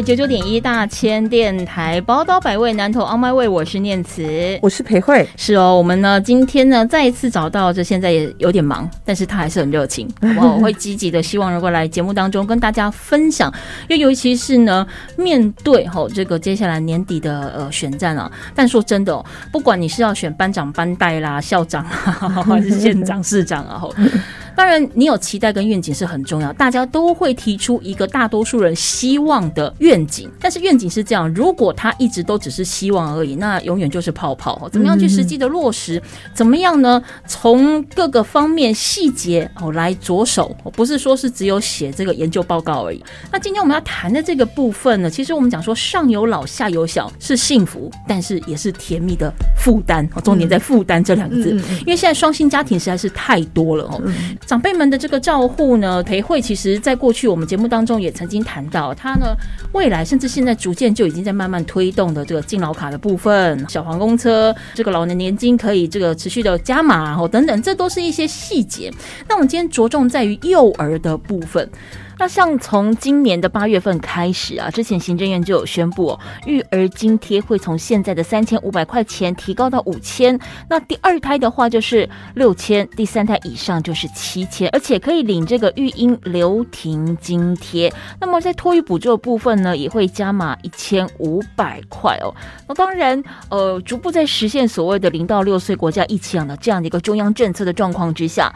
九九点一大千电台宝岛百味南投 On My Way，我是念慈，我是裴慧，是哦。我们呢今天呢再一次找到，这现在也有点忙，但是他还是很热情，我会积极的希望能够来节目当中跟大家分享。因为尤其是呢面对吼这个接下来年底的呃选战啊，但说真的哦，不管你是要选班长班带啦、校长啊 还是县长市长啊，吼。当然，你有期待跟愿景是很重要，大家都会提出一个大多数人希望的愿景。但是愿景是这样，如果他一直都只是希望而已，那永远就是泡泡。怎么样去实际的落实？怎么样呢？从各个方面细节哦来着手，不是说是只有写这个研究报告而已。那今天我们要谈的这个部分呢，其实我们讲说上有老下有小是幸福，但是也是甜蜜的负担。重点在负担这两个字，因为现在双薪家庭实在是太多了哦。长辈们的这个照护呢，培慧其实在过去我们节目当中也曾经谈到，他呢未来甚至现在逐渐就已经在慢慢推动的这个敬老卡的部分，小黄公车，这个老年年金可以这个持续的加码，然后等等，这都是一些细节。那我们今天着重在于幼儿的部分。那像从今年的八月份开始啊，之前行政院就有宣布，育儿津贴会从现在的三千五百块钱提高到五千。那第二胎的话就是六千，第三胎以上就是七千，而且可以领这个育婴留停津贴。那么在托育补助的部分呢，也会加码一千五百块哦。那当然，呃，逐步在实现所谓的零到六岁国家一起养的这样的一个中央政策的状况之下。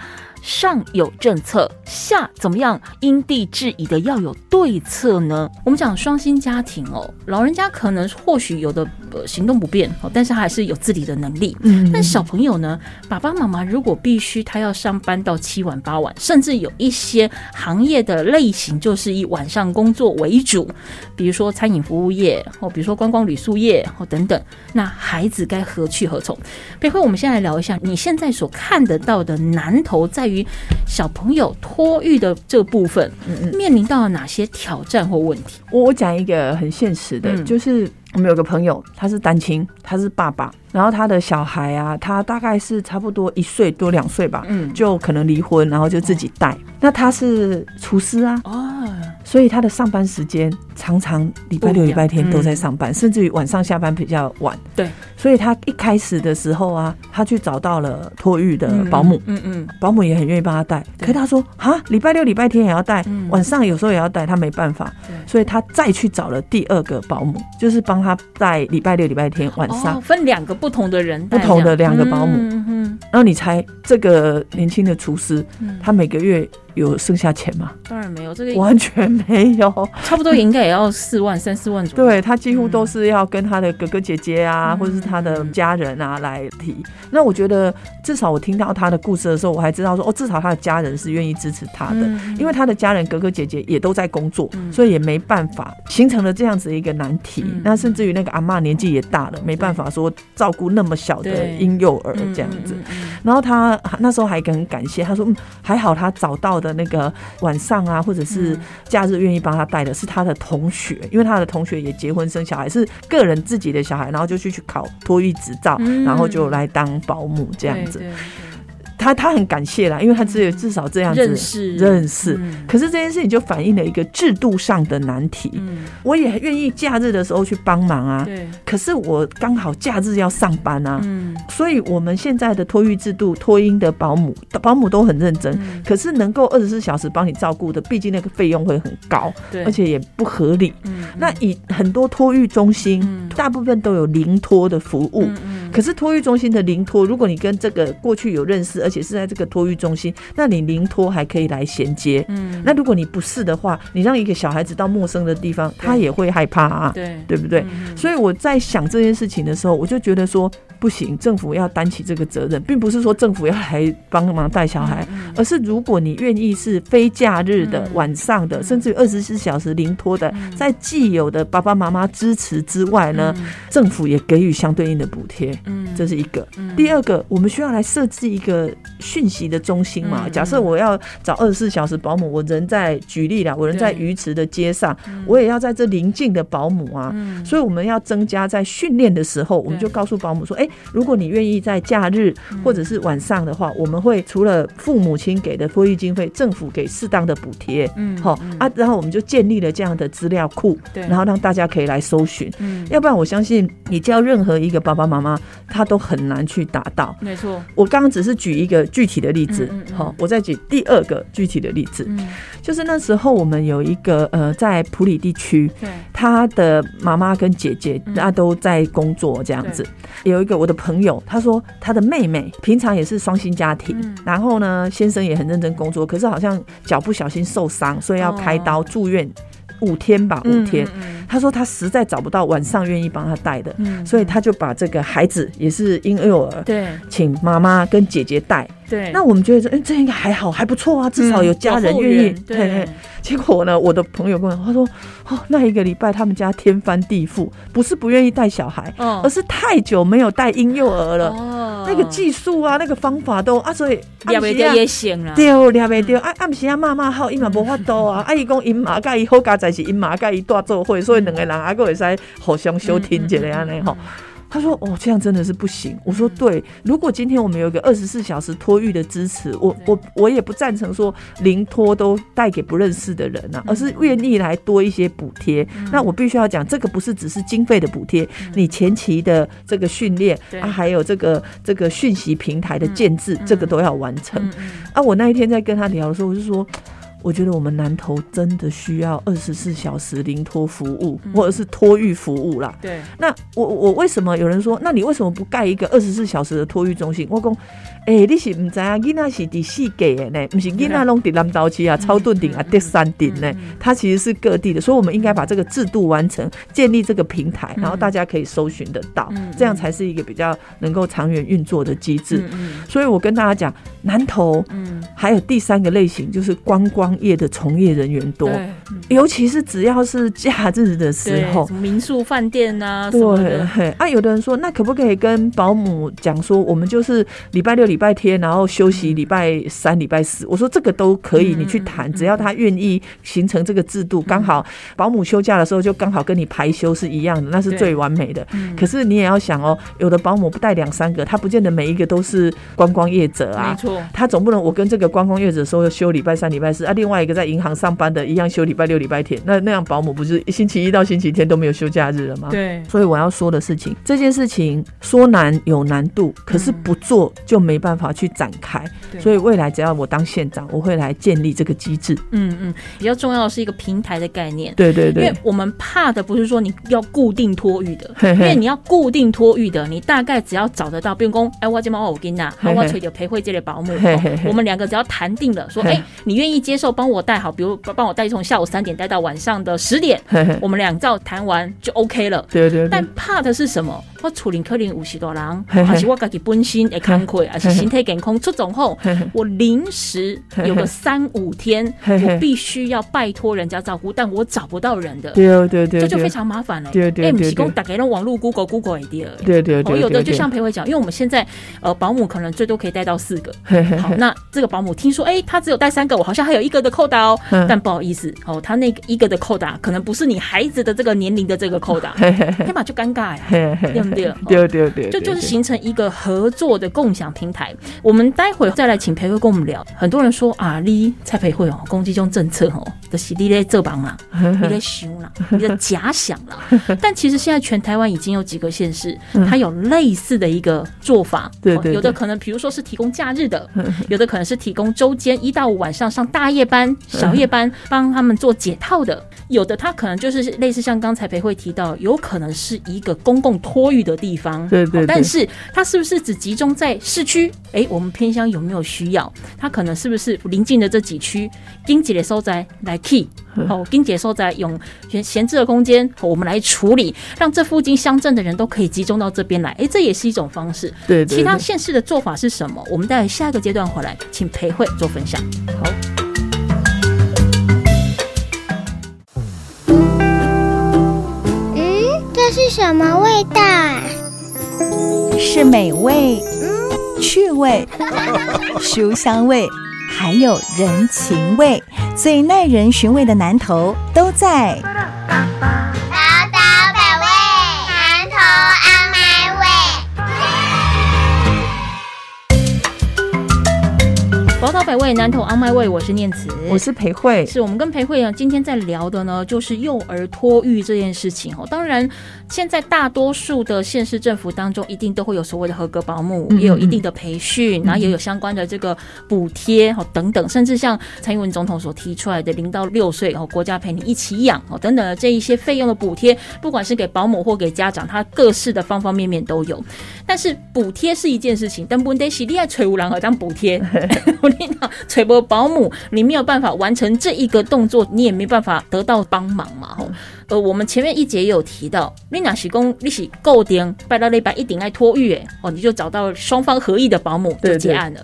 上有政策，下怎么样？因地制宜的要有对策呢？我们讲双薪家庭哦，老人家可能或许有的呃行动不便哦，但是他还是有自理的能力。嗯，但小朋友呢，爸爸妈妈如果必须他要上班到七晚八晚，甚至有一些行业的类型就是以晚上工作为主，比如说餐饮服务业哦，比如说观光旅宿业哦等等，那孩子该何去何从？裴辉，我们先来聊一下你现在所看得到的难头在于。小朋友托育的这部分，面临到了哪些挑战或问题？我我讲一个很现实的，就是我们有个朋友，他是单亲，他是爸爸，然后他的小孩啊，他大概是差不多一岁多两岁吧，嗯，就可能离婚，然后就自己带。那他是厨师啊，哦，所以他的上班时间常常礼拜六、礼拜天都在上班，甚至于晚上下班比较晚。对，所以他一开始的时候啊，他去找到了托育的保姆，嗯嗯，保姆也很愿意帮他带。可他说啊，礼拜六、礼拜天也要带，晚上有时候也要带，他没办法，所以他再去找了第二个保姆，就是帮他带礼拜六、礼拜天晚上，分两个不同的人，不同的两个保姆。嗯，然后你猜这个年轻的厨师，他每个月。有剩下钱吗？当然没有，这个完全没有，差不多应该也要四万三四万左右。对他几乎都是要跟他的哥哥姐姐啊，或者是他的家人啊来提。那我觉得至少我听到他的故事的时候，我还知道说哦，至少他的家人是愿意支持他的，因为他的家人哥哥姐姐也都在工作，所以也没办法形成了这样子一个难题。那甚至于那个阿妈年纪也大了，没办法说照顾那么小的婴幼儿这样子。然后他那时候还很感谢，他说嗯，还好他找到的。的那个晚上啊，或者是假日愿意帮他带的是他的同学，因为他的同学也结婚生小孩，是个人自己的小孩，然后就去去考托育执照，然后就来当保姆这样子。他他很感谢啦，因为他只有至少这样子认识认识。可是这件事情就反映了一个制度上的难题。我也愿意假日的时候去帮忙啊。对。可是我刚好假日要上班啊。嗯。所以我们现在的托育制度，托婴的保姆保姆都很认真，可是能够二十四小时帮你照顾的，毕竟那个费用会很高，对，而且也不合理。嗯。那以很多托育中心，大部分都有零托的服务。嗯。可是托育中心的零托，如果你跟这个过去有认识。而且是在这个托育中心，那你零托还可以来衔接。嗯，那如果你不是的话，你让一个小孩子到陌生的地方，他也会害怕啊。对，对不对？所以我在想这件事情的时候，我就觉得说。不行，政府要担起这个责任，并不是说政府要来帮忙带小孩，而是如果你愿意是非假日的晚上的，甚至二十四小时零托的，在既有的爸爸妈妈支持之外呢，政府也给予相对应的补贴。嗯，这是一个。第二个，我们需要来设置一个讯息的中心嘛？假设我要找二十四小时保姆，我人在举例了，我人在鱼池的街上，我也要在这临近的保姆啊。所以我们要增加在训练的时候，我们就告诉保姆说：，哎，如果你愿意在假日或者是晚上的话，我们会除了父母亲给的托育经费，政府给适当的补贴。嗯，好啊，然后我们就建立了这样的资料库，对然后让大家可以来搜寻。嗯，要不然我相信你叫任何一个爸爸妈妈，他都很难去达到。没错，我刚刚只是举一个具体的例子。好，我再举第二个具体的例子，就是那时候我们有一个呃，在普里地区，他的妈妈跟姐姐那都在工作这样子。有一个我的朋友，他说他的妹妹平常也是双薪家庭，然后呢，先生也很认真工作，可是好像脚不小心受伤，所以要开刀住院。五天吧，五天。他说他实在找不到晚上愿意帮他带的，所以他就把这个孩子也是婴幼儿，对，请妈妈跟姐姐带。对，那我们觉得说，哎，这应该还好，还不错啊，至少有家人愿意。对，结果呢，我的朋友跟我说，他说，哦，那一个礼拜他们家天翻地覆，不是不愿意带小孩，哦而是太久没有带婴幼儿了。哦，那个技术啊，那个方法都啊，所以也未掉也行了。对，也未掉。啊，暗时啊，骂骂好，伊嘛无法度啊。啊，伊讲因妈甲伊好家在是因妈甲伊大做伙，所以两个人啊，个会使互相收听一下安尼吼。他说：“哦，这样真的是不行。”我说：“对，如果今天我们有一个二十四小时托育的支持，我我我也不赞成说零托都带给不认识的人啊，而是愿意来多一些补贴。那我必须要讲，这个不是只是经费的补贴，你前期的这个训练啊，还有这个这个讯息平台的建制，这个都要完成。啊，我那一天在跟他聊的时候，我就说。”我觉得我们南投真的需要二十四小时零托服务，或者是托育服务啦。对，那我我为什么有人说，那你为什么不盖一个二十四小时的托育中心？我讲。哎，你是唔知啊？囡仔是第四界的呢，不是囡仔拢伫南岛区啊、超顿顶啊、第三顶呢。它其实是各地的，所以我们应该把这个制度完成，建立这个平台，然后大家可以搜寻得到，这样才是一个比较能够长远运作的机制。所以我跟大家讲，南投，嗯，还有第三个类型就是观光业的从业人员多，尤其是只要是假日的时候，民宿、饭店啊，对，啊，有的人说，那可不可以跟保姆讲说，我们就是礼拜六礼。礼拜天，然后休息礼拜三、礼拜四，我说这个都可以，你去谈，只要他愿意形成这个制度，刚好保姆休假的时候就刚好跟你排休是一样的，那是最完美的。可是你也要想哦，有的保姆不带两三个，他不见得每一个都是观光业者啊。没错，他总不能我跟这个观光业者说休礼拜三、礼拜四啊，另外一个在银行上班的一样休礼拜六、礼拜天，那那样保姆不是星期一到星期天都没有休假日了吗？对，所以我要说的事情，这件事情说难有难度，可是不做就没。办法去展开，所以未来只要我当县长，我会来建立这个机制。嗯嗯，比较重要的是一个平台的概念。对对对，因为我们怕的不是说你要固定托育的，因为你要固定托育的，你大概只要找得到，比如说，哎，我这猫我给你讲，我吹就陪会这类保姆，我们两个只要谈定了，说，哎，你愿意接受帮我带好，比如帮我带从下午三点带到晚上的十点，我们两照谈完就 OK 了。对对，但怕的是什么？我处理可能五十多人，还是我自己本身会慷慨，还是身体健康出状后，我临时有个三五天，我必须要拜托人家照顾，但我找不到人的，对对对，这就非常麻烦了。对对对，提供打给那网络 Google Google idea，，对对对，有的就像裴伟讲，因为我们现在呃保姆可能最多可以带到四个，好，那这个保姆听说哎他只有带三个，我好像还有一个的扣打哦，但不好意思哦，他那个一个的扣打可能不是你孩子的这个年龄的这个扣打，天马就尴尬呀，对不对？对对对，就就是形成一个合作的共享平台。我们待会再来请裴慧跟我们聊。很多人说啊，你蔡培慧哦，攻击这种政策哦，的是你在这帮啦，你在想啦，你的假想啦。但其实现在全台湾已经有几个县市，它有类似的一个做法。对对，有的可能比如说是提供假日的，有的可能是提供周间一到五晚上上大夜班、小夜班，帮他们做解套的。有的他可能就是类似像刚才培慧提到，有可能是一个公共托育的地方。对对，但是它是不是只集中在市区？哎，我们偏乡有没有需要？它可能是不是临近的这几区，经济的收窄来 key，好，经济收窄用闲闲置的空间，我们来处理，让这附近乡镇的人都可以集中到这边来。哎，这也是一种方式。对，其他县市的做法是什么？我们在下一个阶段回来，请裴慧做分享。好。嗯，这是什么味道？是美味，嗯，趣味，书香味，还有人情味，最耐人寻味的南头都在。宝岛百味，南投 On My Way，我是念慈，我是裴慧，是我们跟裴慧啊，今天在聊的呢，就是幼儿托育这件事情哦。当然，现在大多数的县市政府当中，一定都会有所谓的合格保姆，也有一定的培训，然后也有相关的这个补贴哦等等，甚至像蔡英文总统所提出来的零到六岁哦，国家陪你一起养哦等等的这一些费用的补贴，不管是给保姆或给家长，它各式的方方面面都有。但是补贴是一件事情，但不得是厉害垂无郎和这样补贴。垂波保姆，你没有办法完成这一个动作，你也没办法得到帮忙嘛，吼。呃，我们前面一节也有提到，你哪是公利息够点，拜到礼拜一顶爱托育，哎，哦，你就找到双方合意的保姆就结案了。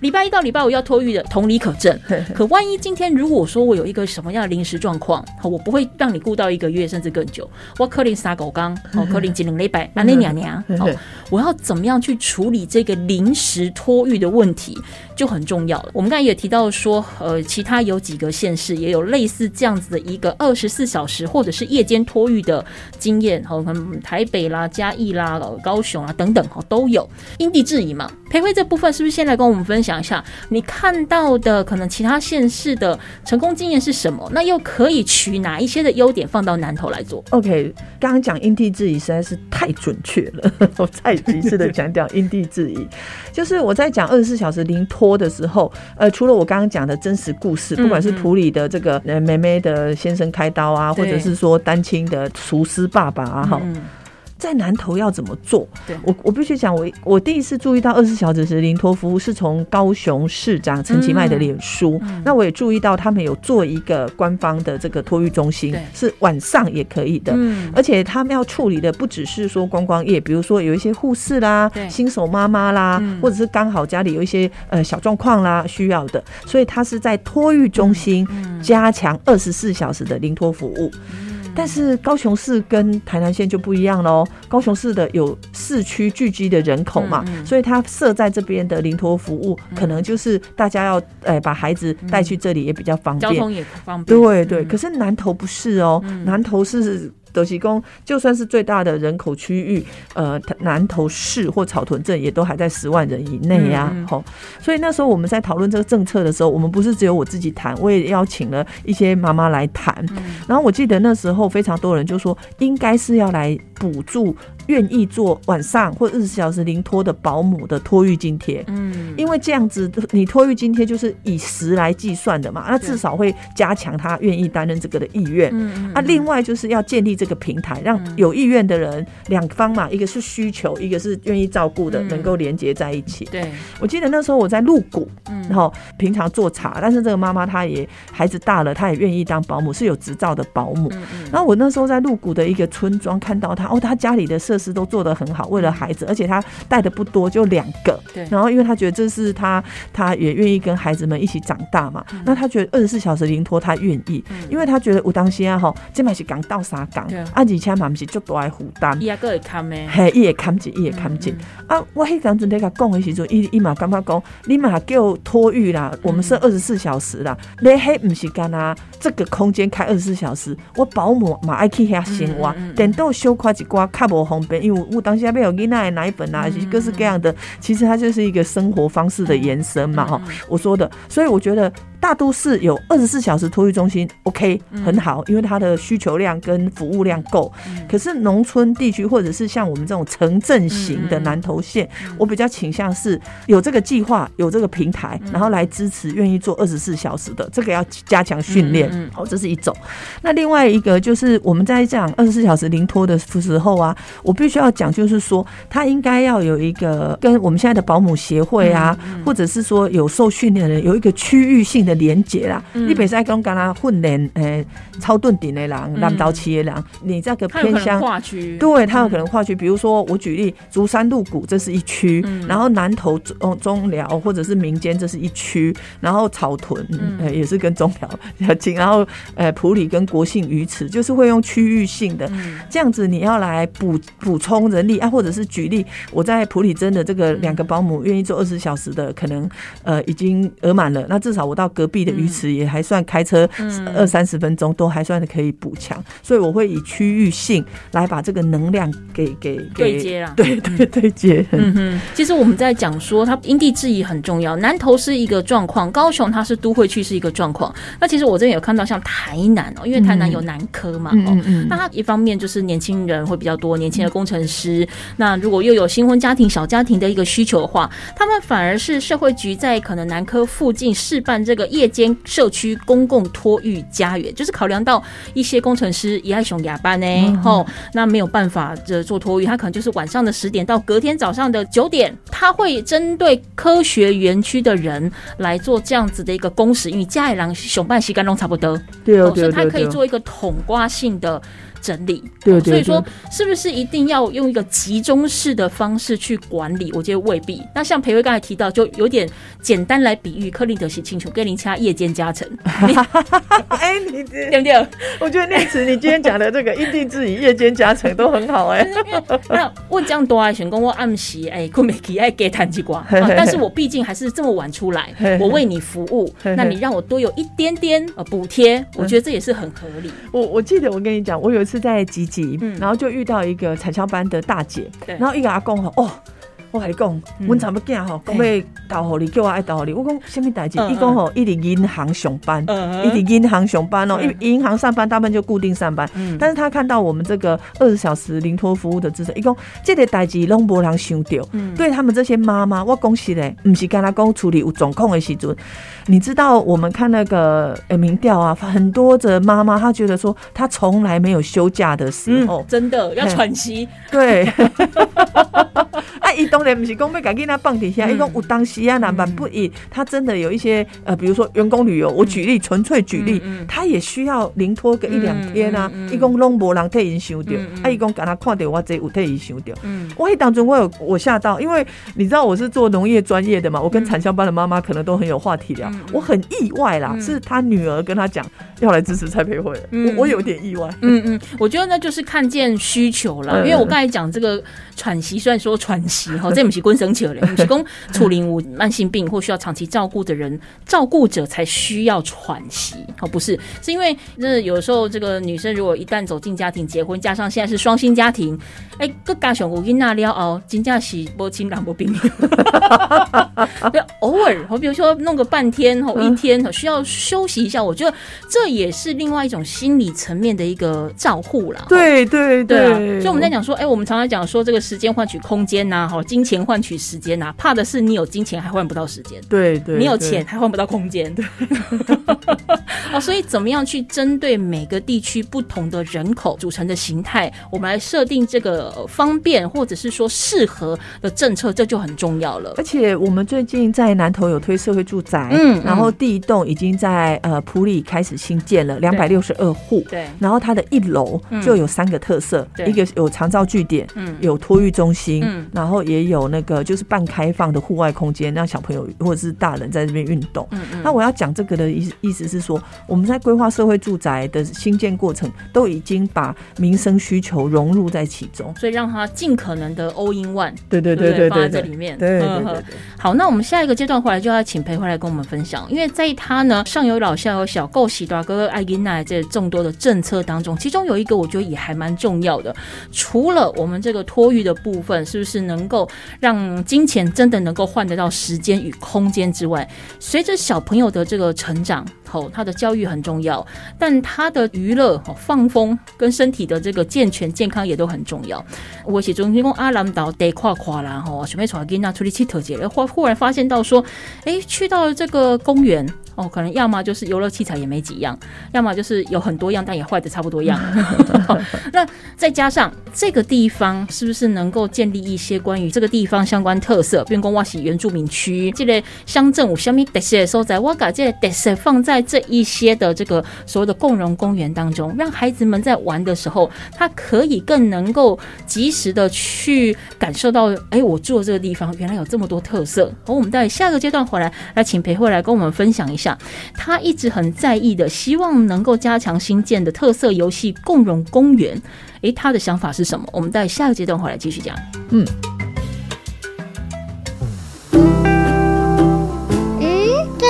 礼拜一到礼拜五要托育的，同理可证。可万一今天如果说我有一个什么样的临时状况，我不会让你顾到一个月甚至更久。我可能撒狗缸，哦，可能几零礼拜，那那娘娘，哦，我要怎么样去处理这个临时托育的问题，就很重要了。我们刚才也提到说，呃，其他有几个县市也有类似这样子的一个二十四小时，或者是夜间托育的经验，好，可能台北啦、嘉义啦、高雄啊等等，哈，都有因地制宜嘛。培慧这部分是不是先来跟我们分享一下你看到的可能其他县市的成功经验是什么？那又可以取哪一些的优点放到南头来做？OK，刚刚讲因地制宜实在是太准确了，我再一次的强调因地制宜，就是我在讲二十四小时零托的时候，呃，除了我刚刚讲的真实故事，不管是普里的这个呃妹妹的先生开刀啊，或者是说单亲的厨师爸爸啊，哈。在南头要怎么做？对我我必须讲，我我第一次注意到二十四小时临托服务是从高雄市长陈其迈的脸书。那我也注意到他们有做一个官方的这个托育中心，是晚上也可以的。而且他们要处理的不只是说观光业，比如说有一些护士啦、新手妈妈啦，或者是刚好家里有一些呃小状况啦需要的，所以他是在托育中心加强二十四小时的临托服务。但是高雄市跟台南县就不一样喽。高雄市的有市区聚集的人口嘛，所以它设在这边的临托服务，可能就是大家要诶把孩子带去这里也比较方便，交通也方便。对对，可是南投不是哦，南投是。德西宫就算是最大的人口区域，呃，南投市或草屯镇也都还在十万人以内呀。哦，所以那时候我们在讨论这个政策的时候，我们不是只有我自己谈，我也邀请了一些妈妈来谈。然后我记得那时候非常多人就说，应该是要来补助愿意做晚上或二十四小时零托的保姆的托育津贴。嗯，因为这样子你托育津贴就是以时来计算的嘛，那至少会加强他愿意担任这个的意愿。嗯，啊，另外就是要建立。这个平台让有意愿的人两方嘛，一个是需求，一个是愿意照顾的，能够连接在一起。对，我记得那时候我在鹿谷，然后平常做茶，但是这个妈妈她也孩子大了，她也愿意当保姆，是有执照的保姆。然后我那时候在鹿谷的一个村庄看到她，哦，她家里的设施都做得很好，为了孩子，而且他带的不多，就两个。对。然后因为他觉得这是他，他也愿意跟孩子们一起长大嘛。那他觉得二十四小时临托，他愿意，因为他觉得我当心啊，吼，这买是刚到沙港。啊，而且嘛，毋是就多爱负担，伊也个会看咩？嘿，伊会看紧，伊会看紧。啊，我迄阵阵在甲讲的时阵，伊伊嘛感觉讲，你嘛叫托育啦，我们是二十四小时啦。你迄毋是干啊？这个空间开二十四小时，我保姆嘛爱去遐生活，等到小快一寡较无方便，因为我当时还没有囡仔的奶粉啊，是各式各样的。其实它就是一个生活方式的延伸嘛，哈。我说的，所以我觉得大都市有二十四小时托育中心，OK，很好，因为它的需求量跟服务量够。可是农村地区或者是像我们这种城镇型的南投县，我比较倾向是有这个计划，有这个平台，然后来支持愿意做二十四小时的，这个要加强训练。嗯，好，这是一种。那另外一个就是我们在讲二十四小时零托的时候啊，我必须要讲，就是说他应该要有一个跟我们现在的保姆协会啊，或者是说有受训练的人有一个区域性的的连接啦。你比赛讲跟他训练诶超盾顶的人、南岛企的人，你这个偏向划区，对，它有可能划区。比如说我举例，竹山路谷这是一区，然后南投中中寮或者是民间这是一区，然后草屯呃也是跟中寮比较近，然后呃普里跟国姓鱼池就是会用区域性的。这样子，你要来补补充人力。啊，或者是举例我在普里真的这个两个保姆愿意做二十小时的，可能呃已经额满了，那至少我到隔壁的鱼池也还算开车二三十分钟都还算可以补强，所以我会以区域性来把这个能量给给对接了，对对对接。嗯哼，其实我们在讲说它因地制宜很重要，南投是一个状况，高雄它是都会区是一个状况。那其实我这边有看到像台南哦，因为台南有南科嘛，哦，那它一方面就是年轻人会比较多，年轻的工程师。那如果又有新婚家庭、小家庭的一个需求的话，他们反而是社会局在可能南科附近试办这个夜间社区公共托育家园，就是考量到一些工程师也爱熊哑巴呢，吼，那没有办法这做托育，他可能就是晚上的十点到隔天早上的九点，他会针对科学园区的人来做这样子的一个工时，因为家里人熊半西干弄差不多，对哦，所以他可以做一个统瓜性的。整理，对，所以说是不是一定要用一个集中式的方式去管理？我觉得未必。那像裴威刚才提到，就有点简单来比喻，克林德西清楚跟林掐夜间加成。哎，你 对不对？我觉得念慈，你今天讲的这个因地制宜、夜间加成都很好哎。那我这样多爱，选工我暗时哎，困没起爱给弹几瓜，但是我毕竟还是这么晚出来，我为你服务，那你让我多有一点点呃补贴，我觉得这也是很合理。我我记得我跟你讲，我有一次。是在吉吉，然后就遇到一个产销班的大姐，然后一个阿公哦。我跟你讲，阮查某囝吼，讲要投互你，叫我爱投互你。我讲什么代志？伊讲吼，伊伫银行上班，伊伫银行上班哦。因银行上班，大部分就固定上班。但是他看到我们这个二十小时零托服务的支持，伊讲这个代志拢无人想到。对他们这些妈妈，我恭喜嘞，不是跟他讲处理有状况的时阵。你知道，我们看那个呃民调啊，很多的妈妈她觉得说，她从来没有休假的时候，真的要喘息。对。啊，伊当然不是讲要赶紧他放底下，伊讲有当时啊，那蛮不易。他真的有一些呃，比如说员工旅游，我举例，纯粹举例，他也需要临托个一两天啊。伊讲拢无人替伊想着，啊，伊讲敢他看到我这有替伊想到。我迄当中我有我吓到，因为你知道我是做农业专业的嘛，我跟产销班的妈妈可能都很有话题聊。我很意外啦，是他女儿跟他讲要来支持蔡培慧，我我有点意外。嗯嗯，我觉得那就是看见需求了，因为我刚才讲这个喘息，虽然说喘息哈，这不是滚生球了，不是讲处理无慢性病或需要长期照顾的人，照顾者才需要喘息哦，不是，是因为那有时候这个女生如果一旦走进家庭结婚，加上现在是双薪家庭，哎，各家熊我跟那聊哦，金价是波清朗波冰，偶尔，我比如说弄个半天哦，一天需要休息一下，我觉得这也是另外一种心理层面的一个照护啦。对对对，所以我们在讲说，哎，我们常常讲说这个时间换取空间呐，哈，金钱换取时间呐，怕的是你有金钱还换不到时间，对对，你有钱还换不到空间，对。哦，所以怎么样去针对每个地区不同的人口组成的形态，我们来设定这个方便或者是说适合的政策，这就很重要了。而且我们最近在南投有推社会住宅，嗯，然后第一栋已经在呃普里开始新建了两百六十二户，对，然后它的一楼就有三个特色，一个有长照据点，嗯，有托育中心，嗯，然后也有那个就是半开放的户外空间，让小朋友或者是大人在这边运动。嗯嗯，那我要讲这个的意意思是说。我们在规划社会住宅的新建过程，都已经把民生需求融入在其中，所以让它尽可能的 all in one，对对对对，放在这里面。对对对。好，那我们下一个阶段回来就要请裴回来跟我们分享，因为在他呢上有老下有小，够喜多哥哥爱因奈这众多的政策当中，其中有一个我觉得也还蛮重要的，除了我们这个托育的部分，是不是能够让金钱真的能够换得到时间与空间之外，随着小朋友的这个成长。吼，他的教育很重要，但他的娱乐、放风跟身体的这个健全健康也都很重要。我写中间讲阿兰岛得跨跨啦，吼，准备带囡仔出去去特节了，忽忽然发现到说，哎，去到这个公园。哦，可能要么就是游乐器材也没几样，要么就是有很多样，但也坏的差不多样。那再加上这个地方是不是能够建立一些关于这个地方相关特色？比如讲，我是原住民区，这类乡镇有虾米特色的所在，我把这特色放在这一些的这个所谓的共荣公园当中，让孩子们在玩的时候，他可以更能够及时的去感受到，哎，我住的这个地方原来有这么多特色。好，我们在下个阶段回来，来请裴慧来跟我们分享一下。他一直很在意的，希望能够加强新建的特色游戏共融公园。诶，他的想法是什么？我们在下个阶段回来继续讲。嗯，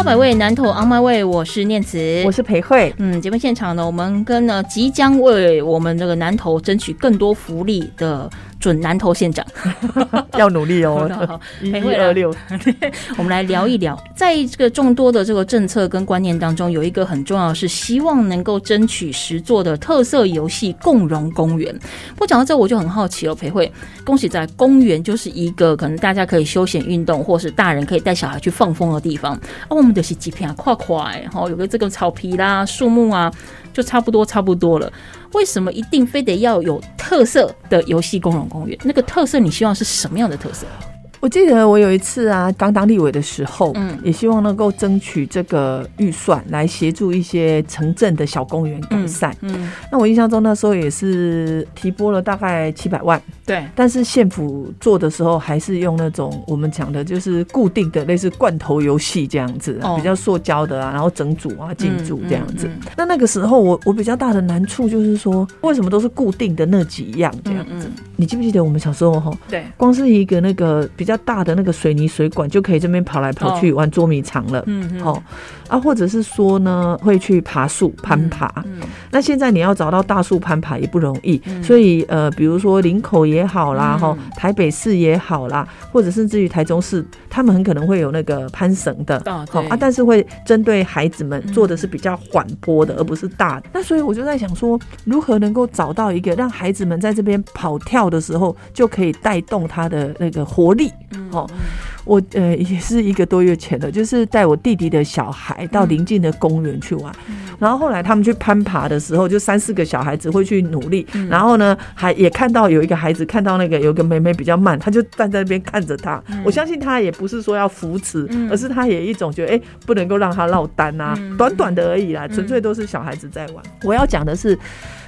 百位南投 On My Way，我是念慈，我是裴慧。嗯，节目现场呢，我们跟呢即将为我们这个南投争取更多福利的。准南投县长 要努力哦，一二六，我们来聊一聊，在这个众多的这个政策跟观念当中，有一个很重要的是希望能够争取十座的特色游戏共融公园。不讲到这，我就很好奇了，裴慧，恭喜在公园就是一个可能大家可以休闲运动，或是大人可以带小孩去放风的地方。哦，我们的是几片啊跨跨，然后有个这个草皮啦、树木啊。就差不多差不多了，为什么一定非得要有特色的游戏公融公园？那个特色你希望是什么样的特色？我记得我有一次啊，刚当立委的时候，嗯，也希望能够争取这个预算来协助一些城镇的小公园改善。嗯，那我印象中那时候也是提拨了大概七百万。对，但是县府做的时候还是用那种我们讲的就是固定的类似罐头游戏这样子，比较塑胶的啊，然后整组啊进组这样子。那那个时候我我比较大的难处就是说，为什么都是固定的那几样这样子？你记不记得我们小时候哈？对，光是一个那个比较。较大的那个水泥水管就可以这边跑来跑去玩捉迷藏了，嗯，好啊，或者是说呢，会去爬树攀爬。那现在你要找到大树攀爬也不容易，所以呃，比如说林口也好啦，哈，台北市也好啦，或者甚至于台中市，他们很可能会有那个攀绳的，好啊，但是会针对孩子们做的是比较缓坡的，而不是大的。那所以我就在想说，如何能够找到一个让孩子们在这边跑跳的时候就可以带动他的那个活力。哦，我呃也是一个多月前的，就是带我弟弟的小孩到邻近的公园去玩，然后后来他们去攀爬的时候，就三四个小孩子会去努力，然后呢还也看到有一个孩子看到那个有个妹妹比较慢，他就站在那边看着他。我相信他也不是说要扶持，而是他也一种觉得哎不能够让他落单啊，短短的而已啦，纯粹都是小孩子在玩。我要讲的是。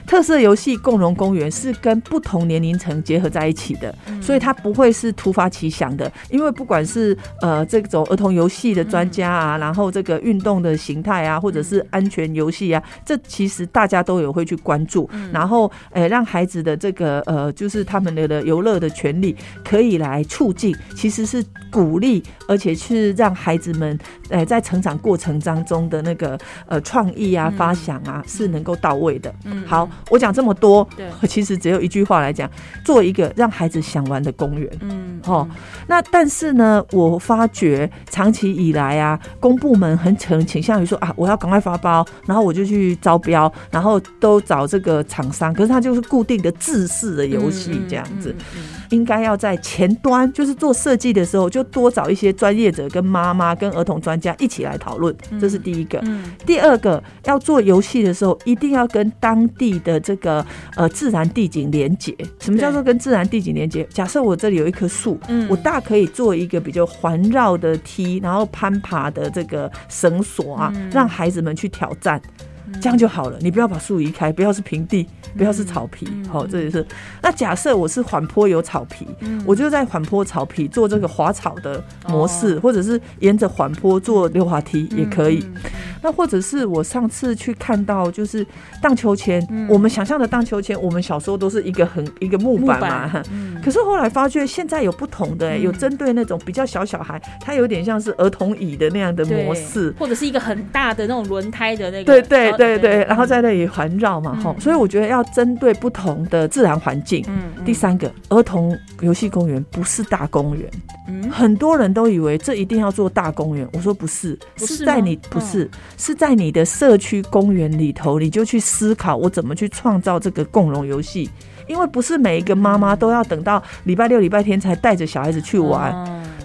特色游戏共融公园是跟不同年龄层结合在一起的，所以它不会是突发奇想的。因为不管是呃这种儿童游戏的专家啊，然后这个运动的形态啊，或者是安全游戏啊，这其实大家都有会去关注。然后诶，让孩子的这个呃，就是他们的的游乐的权利可以来促进，其实是鼓励，而且是让孩子们诶在成长过程当中的那个呃创意啊、发想啊是能够到位的。嗯，好。我讲这么多，对，其实只有一句话来讲，做一个让孩子想玩的公园。嗯，哦，那但是呢，我发觉长期以来啊，公部门很很倾向于说啊，我要赶快发包，然后我就去招标，然后都找这个厂商，可是他就是固定的制式的游戏这样子。应该要在前端，就是做设计的时候，就多找一些专业者、跟妈妈、跟儿童专家一起来讨论，这是第一个。第二个，要做游戏的时候，一定要跟当地的这个呃自然地景连接。什么叫做跟自然地景连接？假设我这里有一棵树，我大可以做一个比较环绕的梯，然后攀爬的这个绳索啊，让孩子们去挑战。这样就好了。你不要把树移开，不要是平地，不要是草皮。好，这也是。那假设我是缓坡有草皮，我就在缓坡草皮做这个滑草的模式，或者是沿着缓坡做溜滑梯也可以。那或者是我上次去看到，就是荡秋千，我们想象的荡秋千，我们小时候都是一个很一个木板嘛。可是后来发觉现在有不同的，有针对那种比较小小孩，它有点像是儿童椅的那样的模式，或者是一个很大的那种轮胎的那个。对对对对对，然后在那里环绕嘛，哈。所以我觉得要针对不同的自然环境。嗯。第三个，儿童游戏公园不是大公园。嗯。很多人都以为这一定要做大公园，我说不是，是在你不是。是在你的社区公园里头，你就去思考我怎么去创造这个共融游戏，因为不是每一个妈妈都要等到礼拜六、礼拜天才带着小孩子去玩。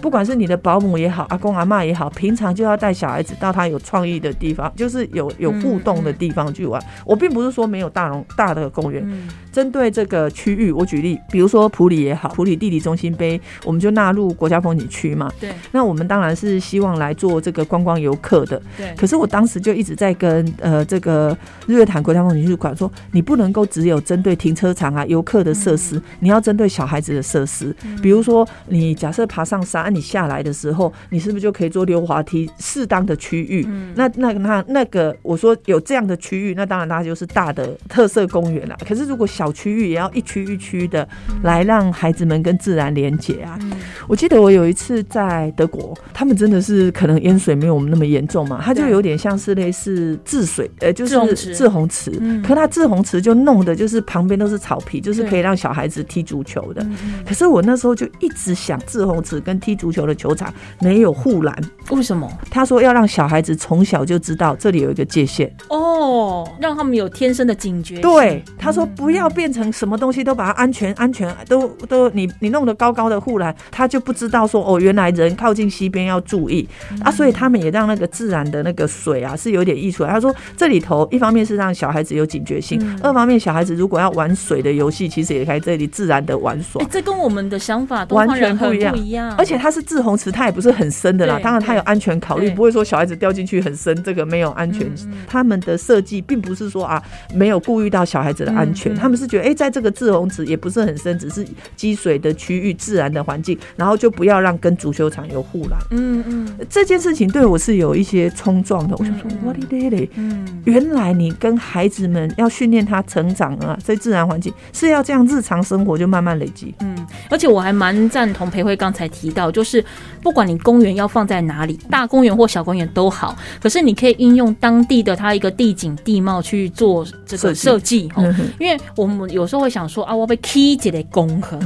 不管是你的保姆也好，阿公阿妈也好，平常就要带小孩子到他有创意的地方，就是有有互动的地方去玩。我并不是说没有大龙大的公园，针对这个区域，我举例，比如说普里也好，普里地理中心杯，我们就纳入国家风景区嘛。对。那我们当然是希望来做这个观光游客的。对。可是我当时就一直在跟呃这个日月潭国家风景区馆说，你不能够只有针对停车场啊游客的设施，你要针对小孩子的设施。比如说，你假设爬上山。你下来的时候，你是不是就可以做溜滑梯？适当的区域，那那那那个，我说有这样的区域，那当然它就是大的特色公园了。可是如果小区域也要一区一区的来让孩子们跟自然连接啊。我记得我有一次在德国，他们真的是可能淹水没有我们那么严重嘛，它就有点像是类似治水，呃，就是治洪池。可它治洪池就弄的就是旁边都是草皮，就是可以让小孩子踢足球的。可是我那时候就一直想治洪池跟踢。足球的球场没有护栏，为什么？他说要让小孩子从小就知道这里有一个界限哦，让他们有天生的警觉。对，他说不要变成什么东西都把它安全安全都都你你弄得高高的护栏，他就不知道说哦，原来人靠近溪边要注意啊，所以他们也让那个自然的那个水啊是有点溢出来。他说这里头一方面是让小孩子有警觉性，二方面小孩子如果要玩水的游戏，其实也可以这里自然的玩耍。这跟我们的想法完全不一样，而且他。是志洪池，它也不是很深的啦。当然，它有安全考虑，不会说小孩子掉进去很深，这个没有安全。他们的设计并不是说啊，没有顾虑到小孩子的安全。他们是觉得，哎，在这个志洪池也不是很深，只是积水的区域、自然的环境，然后就不要让跟足球场有护栏。嗯嗯，这件事情对我是有一些冲撞的。我想说，What day 嗯，原来你跟孩子们要训练他成长啊，在自然环境是要这样日常生活就慢慢累积。嗯，而且我还蛮赞同裴辉刚才提到就。就是不管你公园要放在哪里，大公园或小公园都好，可是你可以应用当地的它一个地景地貌去做这个设计。哈。因为我们有时候会想说啊，我被 key 起来公河，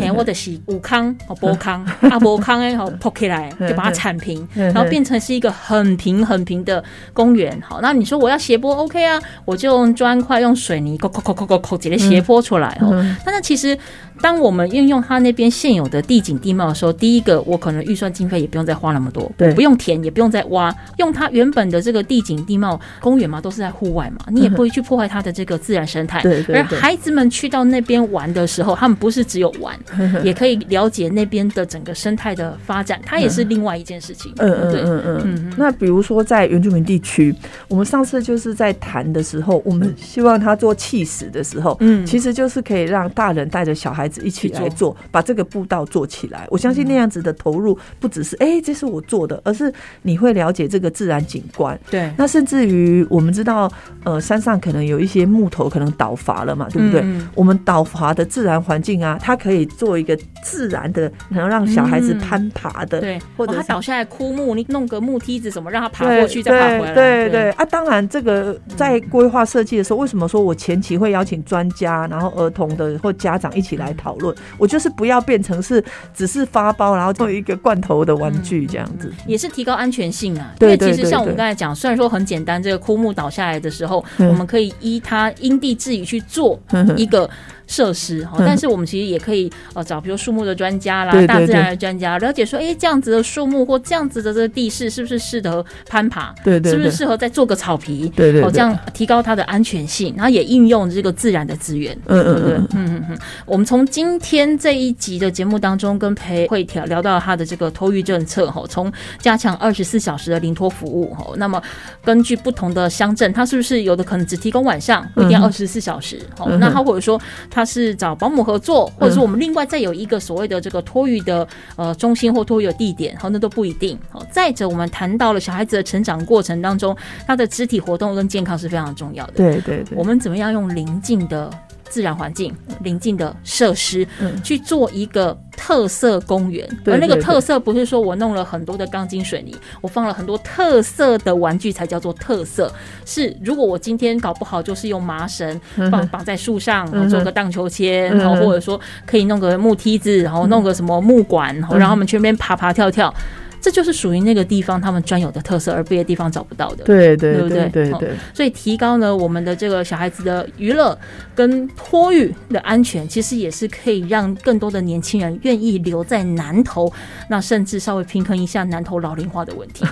哎，我的是武康和波康，啊 博康哎好破起来就把它铲平，然后变成是一个很平很平的公园。好，那你说我要斜坡 OK 啊，我就用砖块用水泥抠抠抠抠抠抠几个斜坡出来哦。但是其实当我们运用它那边现有的地景地貌的时候，第一个我可能预算经费也不用再花那么多，对，不用填，也不用再挖，用它原本的这个地景地貌公园嘛，都是在户外嘛，你也不会去破坏它的这个自然生态。对，而孩子们去到那边玩的时候，他们不是只有玩，也可以了解那边的整个生态的发展，它也是另外一件事情。嗯嗯嗯嗯。那比如说在原住民地区，我们上次就是在谈的时候，我们希望他做气死的时候，嗯，其实就是可以让大人带着小孩子一起来做，把这个步道做起来。我相信那样子的。投入不只是哎，这是我做的，而是你会了解这个自然景观。对，那甚至于我们知道，呃，山上可能有一些木头可能倒伐了嘛，对不对？我们倒伐的自然环境啊，它可以做一个自然的，能让小孩子攀爬的，对，或者他倒下来枯木，你弄个木梯子什么，让他爬过去再爬回来。对对啊，当然这个在规划设计的时候，为什么说我前期会邀请专家，然后儿童的或家长一起来讨论？我就是不要变成是只是发包，然后。做一个罐头的玩具这样子，也是提高安全性啊。因为其实像我们刚才讲，虽然说很简单，这个枯木倒下来的时候，我们可以依它因地制宜去做一个。设施哈，但是我们其实也可以呃找比如树木的专家啦、大自然的专家了解说，哎，这样子的树木或这样子的这个地势是不是适合攀爬？对对，是不是适合再做个草皮？对对，哦，这样提高它的安全性，然后也应用这个自然的资源。嗯嗯嗯嗯嗯嗯。我们从今天这一集的节目当中，跟裴会聊聊到他的这个托育政策哈，从加强二十四小时的临托服务哈，那么根据不同的乡镇，它是不是有的可能只提供晚上，不一定二十四小时？好，那他或者说他是找保姆合作，或者是我们另外再有一个所谓的这个托育的呃中心或托育的地点，好，那都不一定。好，再者我们谈到了小孩子的成长过程当中，他的肢体活动跟健康是非常重要的。对对对，我们怎么样用邻近的？自然环境邻近的设施，去做一个特色公园。而那个特色不是说我弄了很多的钢筋水泥，我放了很多特色的玩具才叫做特色。是如果我今天搞不好，就是用麻绳绑绑在树上，然后做个荡秋千，然后或者说可以弄个木梯子，然后弄个什么木管，然后让他们全边爬爬跳跳。这就是属于那个地方他们专有的特色，而别的地方找不到的。对对对对对对。所以提高呢我们的这个小孩子的娱乐跟托育的安全，其实也是可以让更多的年轻人愿意留在南投，那甚至稍微平衡一下南投老龄化的问题。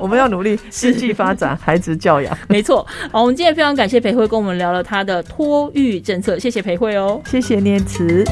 我们要努力经济发展、孩子教养。没错。好，我们今天非常感谢裴慧跟我们聊了他的托育政策，谢谢裴慧哦，谢谢念慈。